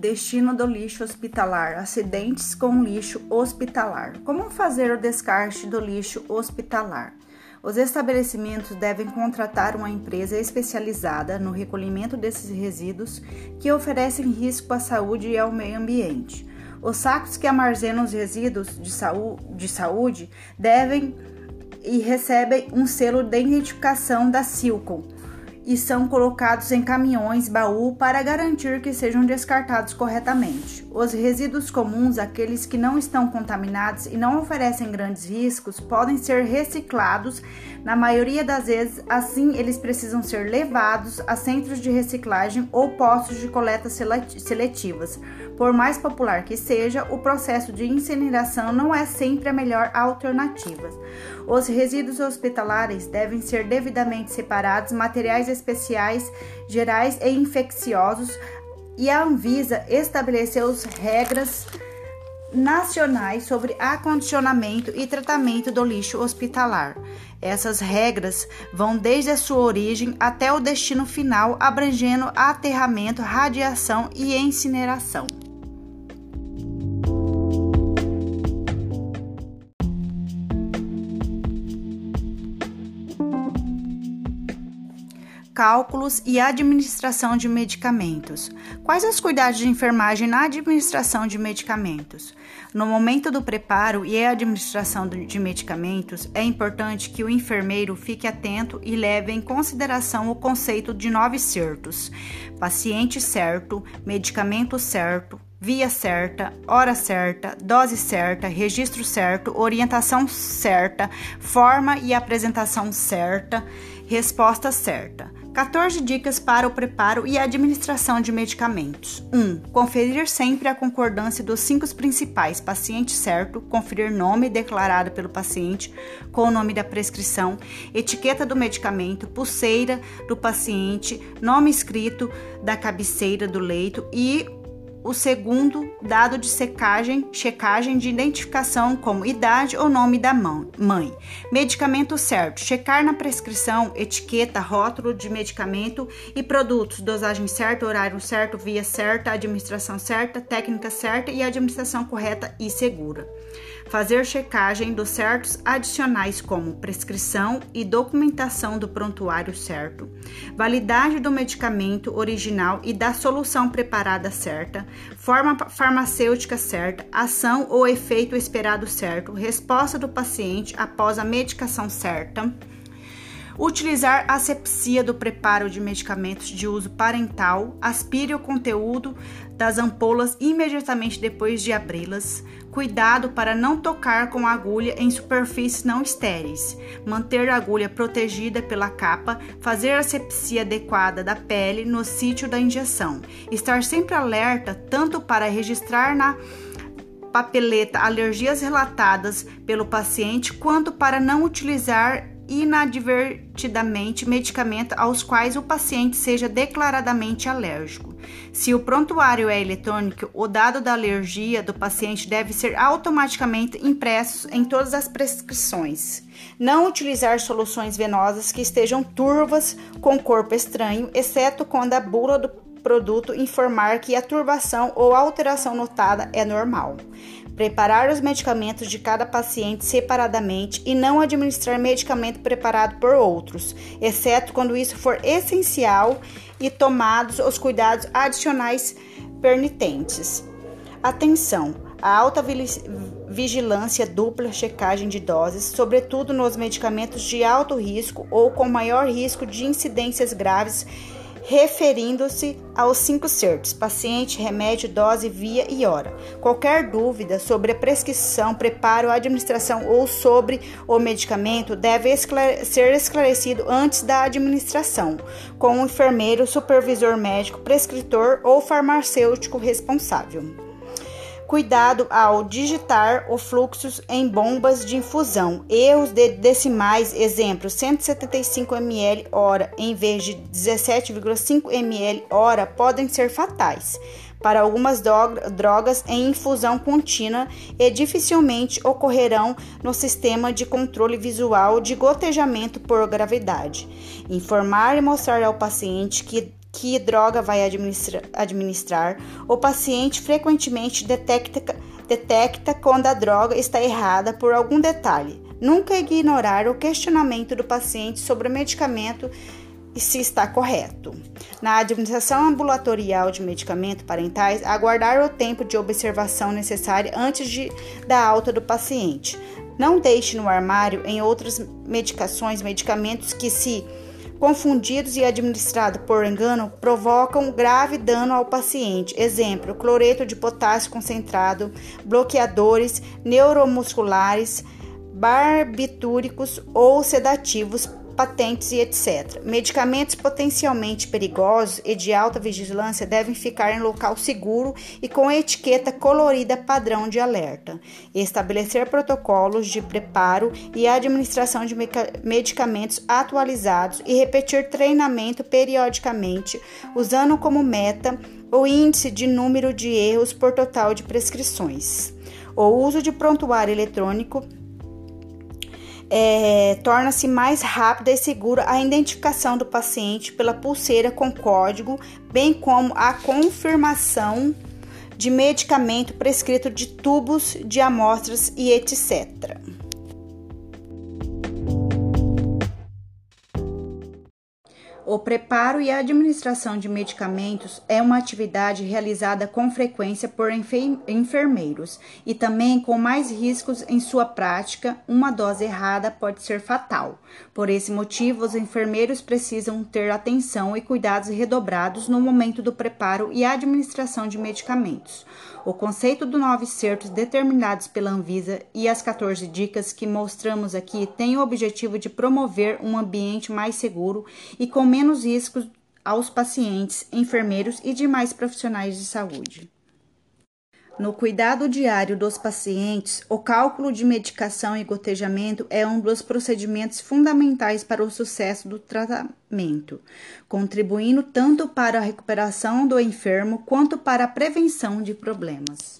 Destino do lixo hospitalar: acidentes com lixo hospitalar. Como fazer o descarte do lixo hospitalar? Os estabelecimentos devem contratar uma empresa especializada no recolhimento desses resíduos que oferecem risco à saúde e ao meio ambiente. Os sacos que armazenam os resíduos de, saú de saúde devem e recebem um selo de identificação da Silcom e são colocados em caminhões baú para garantir que sejam descartados corretamente. Os resíduos comuns, aqueles que não estão contaminados e não oferecem grandes riscos, podem ser reciclados. Na maioria das vezes, assim, eles precisam ser levados a centros de reciclagem ou postos de coleta seletivas. Por mais popular que seja, o processo de incineração não é sempre a melhor alternativa. Os resíduos hospitalares devem ser devidamente separados, materiais especiais, gerais e infecciosos, e a Anvisa estabeleceu regras nacionais sobre acondicionamento e tratamento do lixo hospitalar. Essas regras vão desde a sua origem até o destino final, abrangendo aterramento, radiação e incineração. Cálculos e administração de medicamentos. Quais os cuidados de enfermagem na administração de medicamentos? No momento do preparo e administração de medicamentos, é importante que o enfermeiro fique atento e leve em consideração o conceito de nove certos: paciente certo, medicamento certo, via certa, hora certa, dose certa, registro certo, orientação certa, forma e apresentação certa, resposta certa. 14 dicas para o preparo e administração de medicamentos. 1. Conferir sempre a concordância dos cinco principais: paciente certo, conferir nome declarado pelo paciente com o nome da prescrição, etiqueta do medicamento, pulseira do paciente, nome escrito da cabeceira do leito e o segundo, dado de secagem, checagem de identificação como idade ou nome da mãe. Medicamento certo, checar na prescrição, etiqueta, rótulo de medicamento e produtos, dosagem certa, horário certo, via certa, administração certa, técnica certa e administração correta e segura fazer checagem dos certos adicionais como prescrição e documentação do prontuário certo, validade do medicamento original e da solução preparada certa, forma farmacêutica certa, ação ou efeito esperado certo, resposta do paciente após a medicação certa. Utilizar asepsia do preparo de medicamentos de uso parental, aspire o conteúdo das ampolas imediatamente depois de abri-las. Cuidado para não tocar com a agulha em superfícies não estéreis. Manter a agulha protegida pela capa. Fazer asepsia adequada da pele no sítio da injeção. Estar sempre alerta tanto para registrar na papeleta alergias relatadas pelo paciente, quanto para não utilizar inadvertidamente medicamento aos quais o paciente seja declaradamente alérgico. Se o prontuário é eletrônico, o dado da alergia do paciente deve ser automaticamente impresso em todas as prescrições. Não utilizar soluções venosas que estejam turvas com corpo estranho, exceto quando a bula do produto informar que a turbação ou alteração notada é normal preparar os medicamentos de cada paciente separadamente e não administrar medicamento preparado por outros, exceto quando isso for essencial e tomados os cuidados adicionais permitentes. Atenção! A alta vigilância dupla checagem de doses, sobretudo nos medicamentos de alto risco ou com maior risco de incidências graves referindo-se aos cinco certos: paciente, remédio, dose, via e hora. Qualquer dúvida sobre a prescrição, preparo, administração ou sobre o medicamento deve esclare ser esclarecido antes da administração, com o enfermeiro, supervisor médico, prescritor ou farmacêutico responsável. Cuidado ao digitar o fluxos em bombas de infusão. Erros de decimais, exemplo, 175 ml hora em vez de 17,5 ml hora podem ser fatais para algumas drogas em infusão contínua e dificilmente ocorrerão no sistema de controle visual de gotejamento por gravidade. Informar e mostrar ao paciente que que droga vai administra administrar, o paciente frequentemente detecta, detecta quando a droga está errada por algum detalhe. Nunca ignorar o questionamento do paciente sobre o medicamento e se está correto. Na administração ambulatorial de medicamentos parentais, aguardar o tempo de observação necessário antes de, da alta do paciente. Não deixe no armário em outras medicações medicamentos que, se confundidos e administrados por engano, provocam grave dano ao paciente. Exemplo: cloreto de potássio concentrado, bloqueadores neuromusculares, barbitúricos ou sedativos patentes e etc. Medicamentos potencialmente perigosos e de alta vigilância devem ficar em local seguro e com etiqueta colorida padrão de alerta. Estabelecer protocolos de preparo e administração de medicamentos atualizados e repetir treinamento periodicamente, usando como meta o índice de número de erros por total de prescrições. O uso de prontuário eletrônico é, torna-se mais rápida e segura a identificação do paciente pela pulseira com código, bem como a confirmação de medicamento prescrito de tubos de amostras e etc. O preparo e a administração de medicamentos é uma atividade realizada com frequência por enfermeiros e também com mais riscos em sua prática. Uma dose errada pode ser fatal. Por esse motivo, os enfermeiros precisam ter atenção e cuidados redobrados no momento do preparo e administração de medicamentos. O conceito do nove certos determinados pela Anvisa e as 14 dicas que mostramos aqui têm o objetivo de promover um ambiente mais seguro e com menos riscos aos pacientes, enfermeiros e demais profissionais de saúde. No cuidado diário dos pacientes, o cálculo de medicação e gotejamento é um dos procedimentos fundamentais para o sucesso do tratamento, contribuindo tanto para a recuperação do enfermo quanto para a prevenção de problemas.